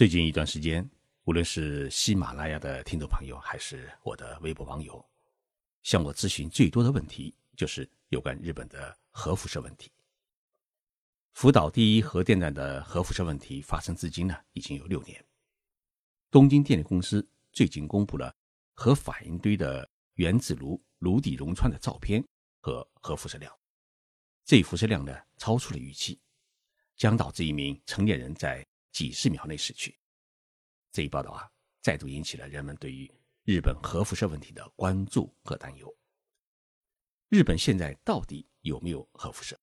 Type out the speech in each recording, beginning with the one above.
最近一段时间，无论是喜马拉雅的听众朋友，还是我的微博网友，向我咨询最多的问题就是有关日本的核辐射问题。福岛第一核电站的核辐射问题发生至今呢，已经有六年。东京电力公司最近公布了核反应堆的原子炉炉底熔穿的照片和核辐射量，这一辐射量呢，超出了预期，将导致一名成年人在。几十秒内死去，这一报道啊，再度引起了人们对于日本核辐射问题的关注和担忧。日本现在到底有没有核辐射？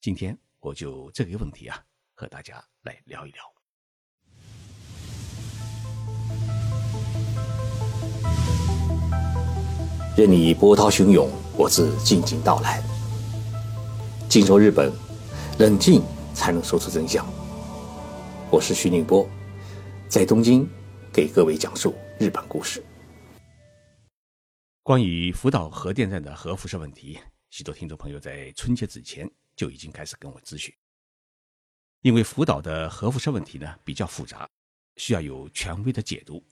今天我就这个问题啊，和大家来聊一聊。任你波涛汹涌，我自静静到来。静说日本，冷静才能说出真相。我是徐宁波，在东京给各位讲述日本故事。关于福岛核电站的核辐射问题，许多听众朋友在春节之前就已经开始跟我咨询。因为福岛的核辐射问题呢比较复杂，需要有权威的解读，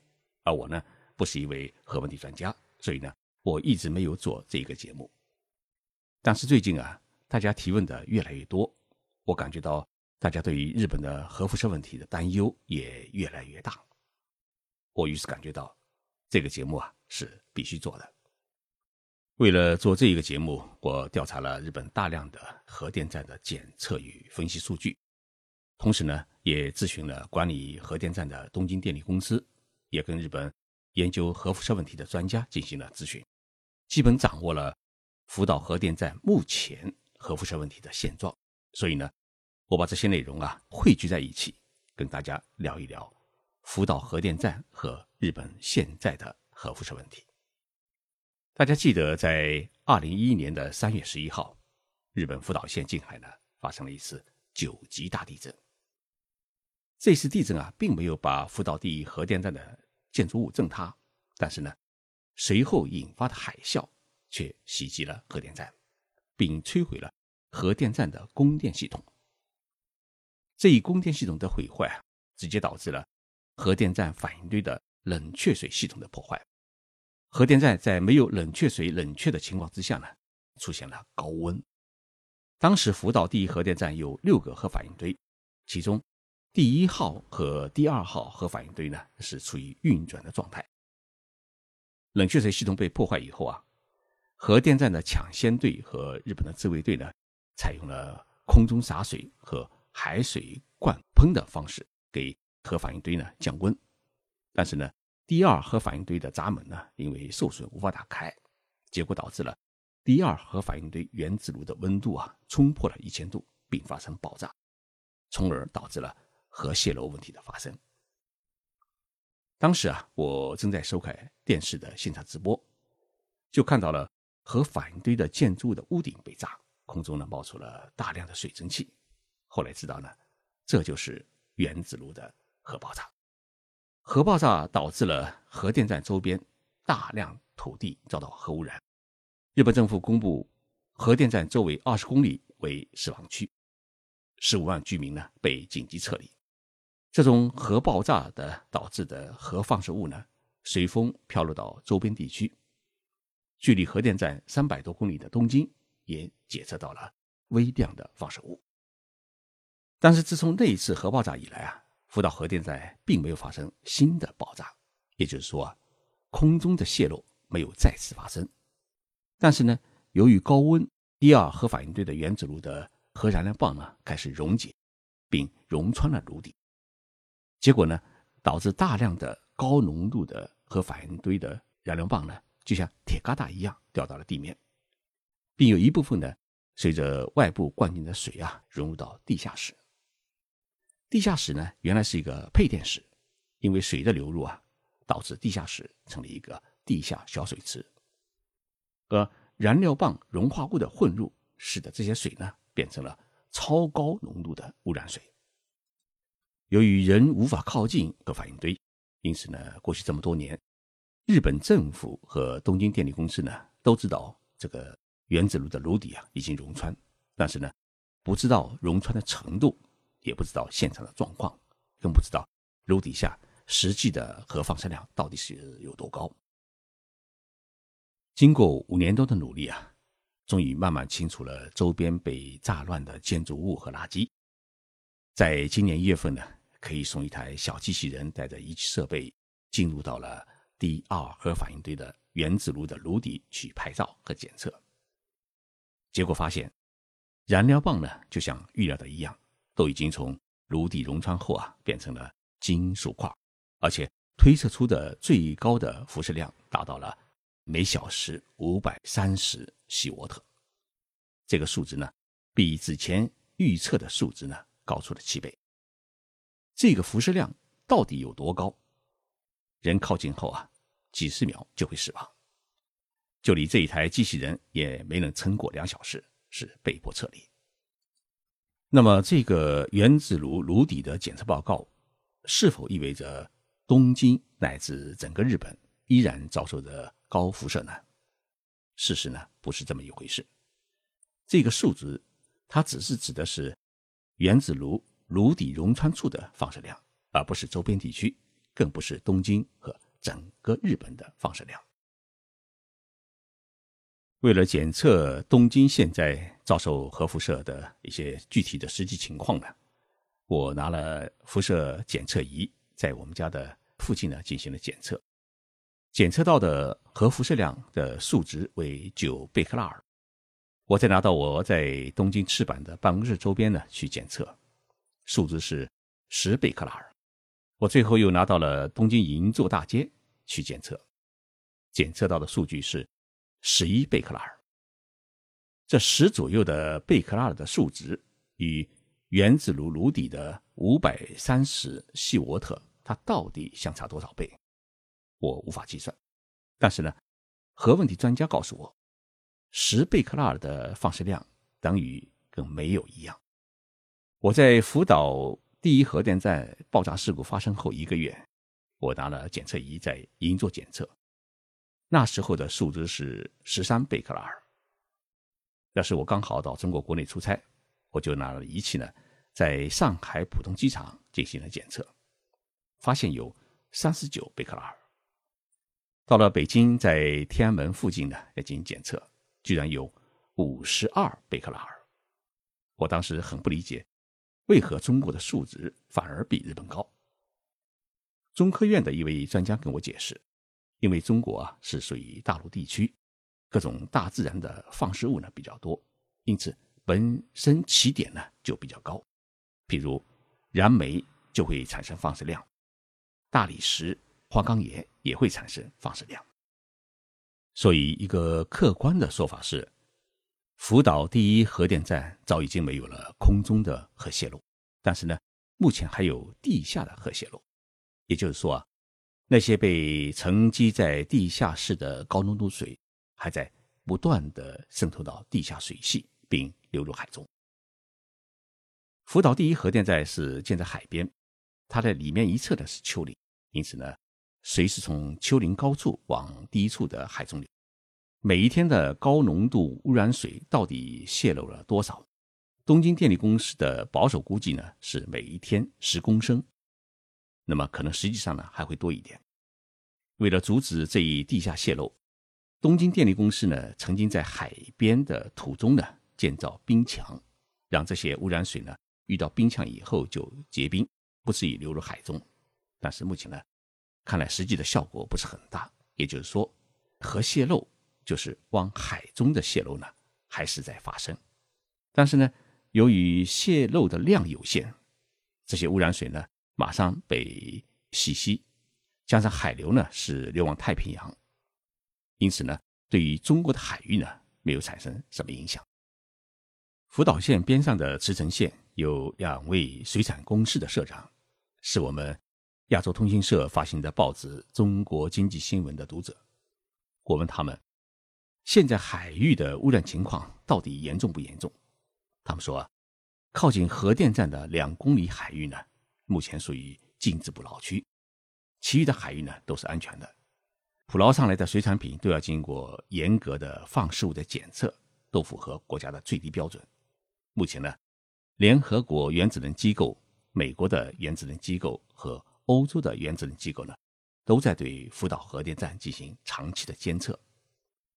而我呢不是一位核问题专家，所以呢我一直没有做这个节目。但是最近啊，大家提问的越来越多，我感觉到。大家对于日本的核辐射问题的担忧也越来越大，我于是感觉到这个节目啊是必须做的。为了做这一个节目，我调查了日本大量的核电站的检测与分析数据，同时呢也咨询了管理核电站的东京电力公司，也跟日本研究核辐射问题的专家进行了咨询，基本掌握了福岛核电站目前核辐射问题的现状，所以呢。我把这些内容啊汇聚在一起，跟大家聊一聊福岛核电站和日本现在的核辐射问题。大家记得，在二零一一年的三月十一号，日本福岛县近海呢发生了一次九级大地震。这次地震啊，并没有把福岛第一核电站的建筑物震塌，但是呢，随后引发的海啸却袭击了核电站，并摧毁了核电站的供电系统。这一供电系统的毁坏啊，直接导致了核电站反应堆的冷却水系统的破坏。核电站在没有冷却水冷却的情况之下呢，出现了高温。当时福岛第一核电站有六个核反应堆，其中第一号和第二号核反应堆呢是处于运转的状态。冷却水系统被破坏以后啊，核电站的抢先队和日本的自卫队呢，采用了空中洒水和海水灌喷的方式给核反应堆呢降温，但是呢，第二核反应堆的闸门呢因为受损无法打开，结果导致了第二核反应堆原子炉的温度啊冲破了一千度，并发生爆炸，从而导致了核泄漏问题的发生。当时啊，我正在收看电视的现场直播，就看到了核反应堆的建筑的屋顶被炸，空中呢冒出了大量的水蒸气。后来知道呢，这就是原子炉的核爆炸。核爆炸导致了核电站周边大量土地遭到核污染。日本政府公布，核电站周围二十公里为死亡区，十五万居民呢被紧急撤离。这种核爆炸的导致的核放射物呢，随风飘落到周边地区。距离核电站三百多公里的东京也检测到了微量的放射物。但是自从那一次核爆炸以来啊，福岛核电站并没有发生新的爆炸，也就是说啊，空中的泄漏没有再次发生。但是呢，由于高温，第二核反应堆的原子炉的核燃料棒呢开始溶解，并溶穿了炉底，结果呢，导致大量的高浓度的核反应堆的燃料棒呢，就像铁疙瘩一样掉到了地面，并有一部分呢，随着外部灌进的水啊，融入到地下室。地下室呢，原来是一个配电室，因为水的流入啊，导致地下室成了一个地下小水池。而燃料棒融化物的混入，使得这些水呢变成了超高浓度的污染水。由于人无法靠近核反应堆，因此呢，过去这么多年，日本政府和东京电力公司呢都知道这个原子炉的炉底啊已经溶穿，但是呢，不知道溶穿的程度。也不知道现场的状况，更不知道炉底下实际的核放射量到底是有多高。经过五年多的努力啊，终于慢慢清除了周边被炸乱的建筑物和垃圾。在今年一月份呢，可以送一台小机器人带着仪器设备进入到了第二核反应堆的原子炉的炉底去拍照和检测。结果发现，燃料棒呢，就像预料的一样，都已经从炉底溶穿后啊，变成了金属块，而且推测出的最高的辐射量达到了每小时五百三十西沃特。这个数值呢，比之前预测的数值呢。高出了七倍。这个辐射量到底有多高？人靠近后啊，几十秒就会死亡。就连这一台机器人也没能撑过两小时，是被迫撤离。那么，这个原子炉炉底的检测报告，是否意味着东京乃至整个日本依然遭受着高辐射呢？事实呢，不是这么一回事。这个数值，它只是指的是。原子炉炉底溶穿处的放射量，而不是周边地区，更不是东京和整个日本的放射量。为了检测东京现在遭受核辐射的一些具体的实际情况呢，我拿了辐射检测仪，在我们家的附近呢进行了检测，检测到的核辐射量的数值为九贝克勒尔。我再拿到我在东京赤坂的办公室周边呢去检测，数值是十贝克勒尔。我最后又拿到了东京银座大街去检测，检测到的数据是十一贝克勒尔。这十左右的贝克勒尔的数值与原子炉炉底的五百三十西沃特，它到底相差多少倍？我无法计算。但是呢，核问题专家告诉我。十贝克勒尔的放射量等于跟没有一样。我在福岛第一核电站爆炸事故发生后一个月，我拿了检测仪在银座检测，那时候的数值是十三贝克勒尔。那是我刚好到中国国内出差，我就拿了仪器呢，在上海浦东机场进行了检测，发现有三十九贝克勒尔。到了北京，在天安门附近呢，也进行检测。居然有五十二贝克勒尔，我当时很不理解，为何中国的数值反而比日本高？中科院的一位专家跟我解释，因为中国啊是属于大陆地区，各种大自然的放射物呢比较多，因此本身起点呢就比较高。譬如燃煤就会产生放射量，大理石、花岗岩也会产生放射量。所以，一个客观的说法是，福岛第一核电站早已经没有了空中的核泄漏，但是呢，目前还有地下的核泄漏。也就是说啊，那些被沉积在地下室的高浓度水还在不断的渗透到地下水系，并流入海中。福岛第一核电站是建在海边，它的里面一侧的是丘陵，因此呢。水是从丘陵高处往低处的海中流。每一天的高浓度污染水到底泄漏了多少？东京电力公司的保守估计呢是每一天十公升，那么可能实际上呢还会多一点。为了阻止这一地下泄漏，东京电力公司呢曾经在海边的土中呢建造冰墙，让这些污染水呢遇到冰墙以后就结冰，不至于流入海中。但是目前呢。看来实际的效果不是很大，也就是说，核泄漏就是往海中的泄漏呢，还是在发生。但是呢，由于泄漏的量有限，这些污染水呢马上被洗吸，加上海流呢是流往太平洋，因此呢，对于中国的海域呢没有产生什么影响。福岛县边上的茨城县有两位水产公司的社长，是我们。亚洲通讯社发行的报纸《中国经济新闻》的读者，我问他们：现在海域的污染情况到底严重不严重？他们说，靠近核电站的两公里海域呢，目前属于禁止捕捞区，其余的海域呢都是安全的。捕捞上来的水产品都要经过严格的放射物的检测，都符合国家的最低标准。目前呢，联合国原子能机构、美国的原子能机构和欧洲的原子能机构呢，都在对福岛核电站进行长期的监测，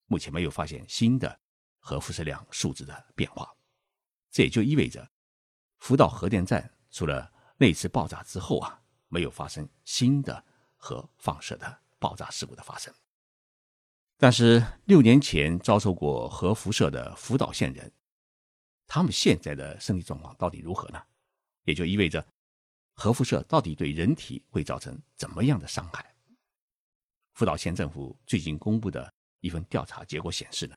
目前没有发现新的核辐射量数值的变化。这也就意味着，福岛核电站除了那次爆炸之后啊，没有发生新的核放射的爆炸事故的发生。但是六年前遭受过核辐射的福岛县人，他们现在的身体状况到底如何呢？也就意味着，核辐射到底对人体会造成怎么样的伤害？福岛县政府最近公布的一份调查结果显示呢。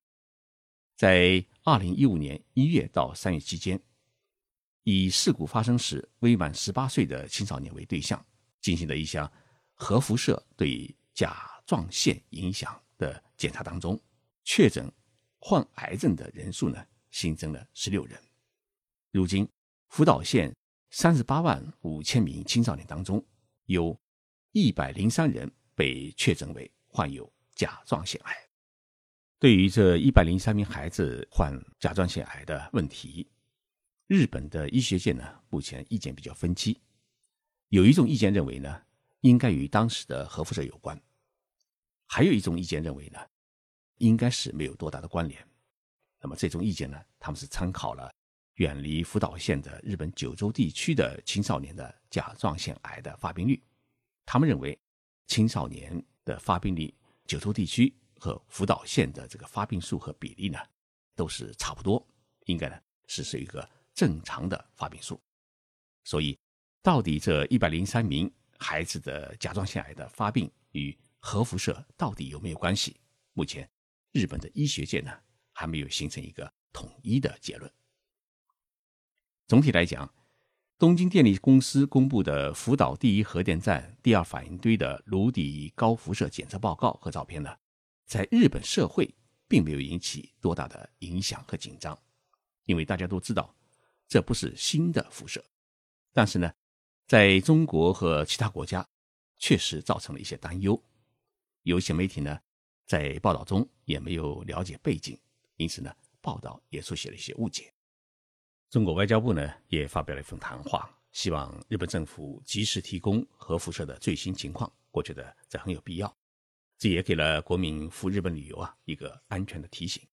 在二零一五年一月到三月期间，以事故发生时未满十八岁的青少年为对象，进行的一项核辐射对甲状腺影响的检查当中，确诊患癌症的人数呢新增了十六人。如今，福岛县三十八万五千名青少年当中，有一百零三人被确诊为患有甲状腺癌。对于这一百零三名孩子患甲状腺癌的问题，日本的医学界呢目前意见比较分歧。有一种意见认为呢，应该与当时的核辐射有关；还有一种意见认为呢，应该是没有多大的关联。那么这种意见呢，他们是参考了远离福岛县的日本九州地区的青少年的甲状腺癌的发病率。他们认为，青少年的发病率，九州地区。和福岛县的这个发病数和比例呢，都是差不多，应该呢是是一个正常的发病数。所以，到底这一百零三名孩子的甲状腺癌的发病与核辐射到底有没有关系？目前，日本的医学界呢还没有形成一个统一的结论。总体来讲，东京电力公司公布的福岛第一核电站第二反应堆的炉底高辐射检测报告和照片呢。在日本社会并没有引起多大的影响和紧张，因为大家都知道这不是新的辐射。但是呢，在中国和其他国家确实造成了一些担忧。有些媒体呢在报道中也没有了解背景，因此呢报道也出现了一些误解。中国外交部呢也发表了一份谈话，希望日本政府及时提供核辐射的最新情况。我觉得这很有必要。这也给了国民赴日本旅游啊一个安全的提醒。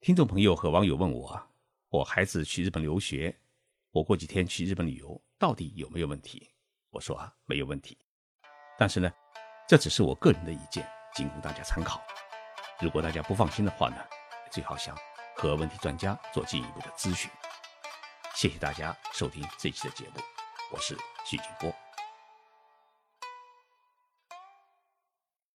听众朋友和网友问我，我孩子去日本留学，我过几天去日本旅游，到底有没有问题？我说啊，没有问题。但是呢，这只是我个人的意见，仅供大家参考。如果大家不放心的话呢，最好向和问题专家做进一步的咨询。谢谢大家收听这期的节目，我是徐景波。